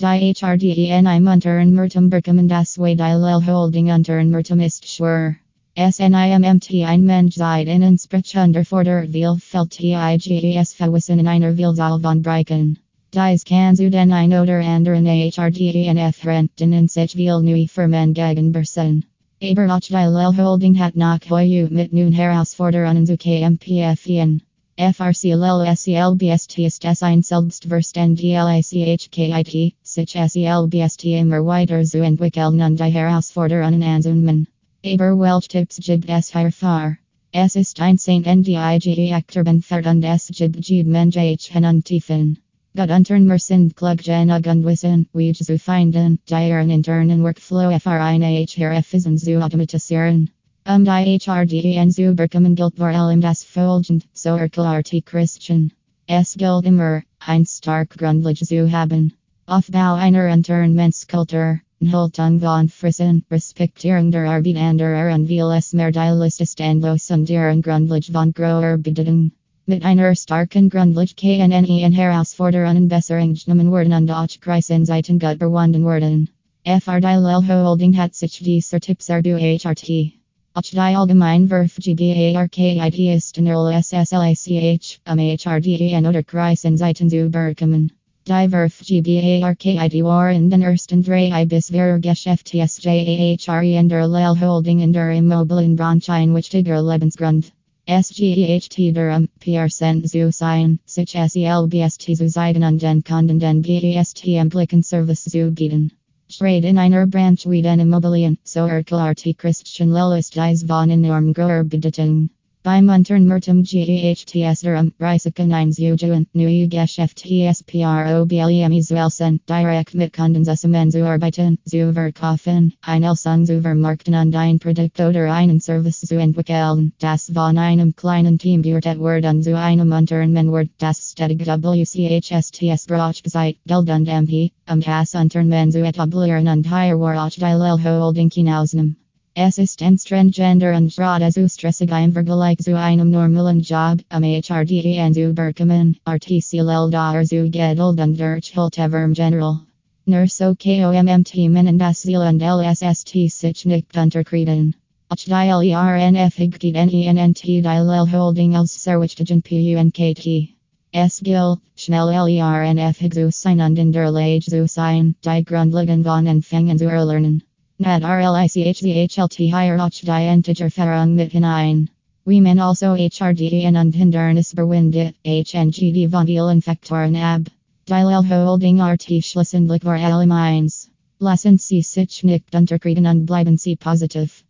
Die HRDEN im Unteren Mertum Berkemen das Way Lel Holding Unteren Mertum ist schwer. SNIMMT ein Mensch seid innen Sprich under Forder Veal felt TIGES Verwissen in einer Vielzahl von Breiken. Dies kann zu den ein oder anderen HRDENF Renten in sich viel neue Firmen gegen Bersen. Aber auch die Holding hat nach heu mit nun Herausforderungen zu KMPFen. FRC LL SELBST ist ein Selbstverständ DLACHKIT, sich SELBST immer weiter zu entwickeln und die Herausforderungen anzunehmen. Aber welch Tipps gibt es hierfür? Es ist ein Saint NDIGE Akterben und es gibt Mengen und Tiefen. Gut untern sind klug und wissen, wie zu finden, deren internen Workflow FRINH herfissen zu automatisieren. Um die HRDN zu bekommen gilt vor allem das folgend, so erklärt Christian. Es gilt immer, ein stark Grundlage zu haben. Aufbau einer Unternehmenskultur. Haltung von Frissen, Respektierung der Arbeit anderer und vieles mehr die Liste Standlosen deren Grundlage von großer Bedeutung. Mit einer starken Grundlage KNNE in Herausforderungen Besserung genommen werden und auch Krisenzeiten gut überwunden werden. FR Dialel Holding hat sich dieser Tipps du HRT. Auch die Allgemeinwurf GBARKIT ist in SSLACH, um HRDEN oder Krisenzeiten zu bekommen. Die Wurf GBARKIT waren den ersten drei bis vier Geschäftsjahre in der Lel Holding in der Immobilienbranche wichtiger Lebensgrund. SGEHT Durham, Pearson zu sein, sich SELBST zu seiden und den Kunden den BEST Impliken Service zu bieten. Trade in einer Branch wie den Immobilien, so erklärt Christian Lillis dies von enorm großer Bedeutung. Beim Unternehmertum GEHTS Durham, Risiken 1 Ujuan, Neue Geschäftsprobleme Welsen, direkt mit Kunden zusammenzuarbeiten, zu verkaufen, ein Elsung zu vermarkten und ein Produkt oder einen Service zu entwickeln, das von einem kleinen Team geführt wird zu einem Unternehmen wird, das stetig WCHSTS braucht Zeit, Geld und MP, um das Unternehmen zu etablieren und hier war auch die Lel Holding hinausnehmen. Es ist Transgender und Fraude zu stressig im Vergleich zu einem normalen Job, um HRDEN zu bekommen, RTCL Dollar zu Geduld und Durchhalteverm General. Nur so KOMMT Minen das Ziel und LSST sich nicht unterkriegen. Auch die LERNF higgt NENNT die Lel Holding als Serwichtigen PUNKT. Es gilt, schnell LERNF higg zu sein und in der Lage zu sein, die Grundlagen von Empfangen zu erlernen. Nad RLICHVHLT higher och die integer Ferung mit hinein. We men also HRDN und Hindernis berwindet, HNGD von vielen Faktoren ab. Die Lel Holding RT Schlessenlich vor allem eins. Lassen Sie sich nicht unterkriegen und bleiben Sie positiv.